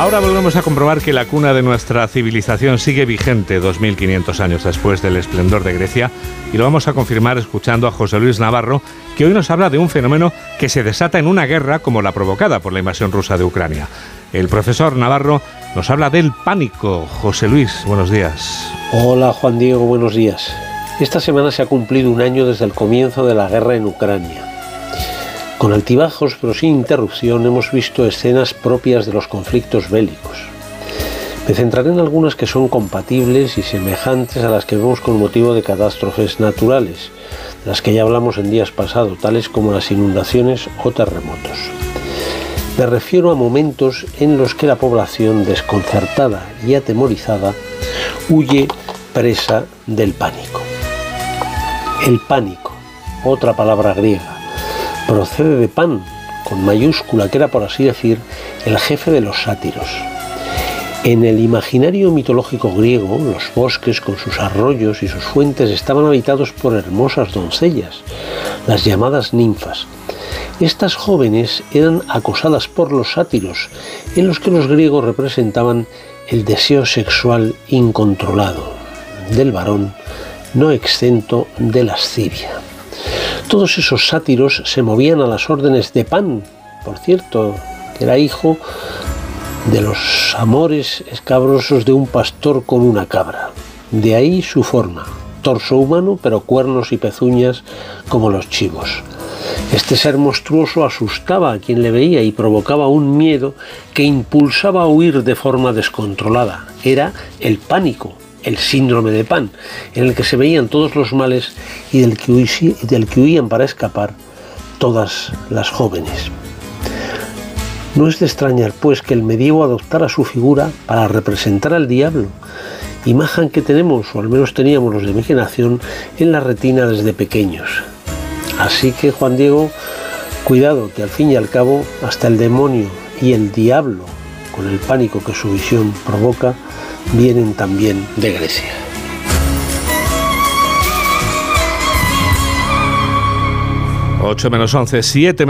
Ahora volvemos a comprobar que la cuna de nuestra civilización sigue vigente 2500 años después del esplendor de Grecia y lo vamos a confirmar escuchando a José Luis Navarro, que hoy nos habla de un fenómeno que se desata en una guerra como la provocada por la invasión rusa de Ucrania. El profesor Navarro nos habla del pánico. José Luis, buenos días. Hola Juan Diego, buenos días. Esta semana se ha cumplido un año desde el comienzo de la guerra en Ucrania. Con altibajos pero sin interrupción hemos visto escenas propias de los conflictos bélicos. Me centraré en algunas que son compatibles y semejantes a las que vemos con motivo de catástrofes naturales, de las que ya hablamos en días pasados, tales como las inundaciones o terremotos. Me refiero a momentos en los que la población desconcertada y atemorizada huye presa del pánico. El pánico, otra palabra griega, procede de Pan, con mayúscula, que era por así decir el jefe de los sátiros. En el imaginario mitológico griego, los bosques con sus arroyos y sus fuentes estaban habitados por hermosas doncellas, las llamadas ninfas. Estas jóvenes eran acosadas por los sátiros, en los que los griegos representaban el deseo sexual incontrolado del varón, no exento de lascivia. Todos esos sátiros se movían a las órdenes de Pan, por cierto, que era hijo de los amores escabrosos de un pastor con una cabra. De ahí su forma, torso humano pero cuernos y pezuñas como los chivos. Este ser monstruoso asustaba a quien le veía y provocaba un miedo que impulsaba a huir de forma descontrolada. Era el pánico, el síndrome de Pan, en el que se veían todos los males y del que, del que huían para escapar todas las jóvenes. No es de extrañar, pues, que el medievo adoptara su figura para representar al diablo, imagen que tenemos, o al menos teníamos los de mi generación, en la retina desde pequeños. Así que, Juan Diego, cuidado, que al fin y al cabo, hasta el demonio y el diablo, con el pánico que su visión provoca, vienen también de Grecia. 8 menos 11, 7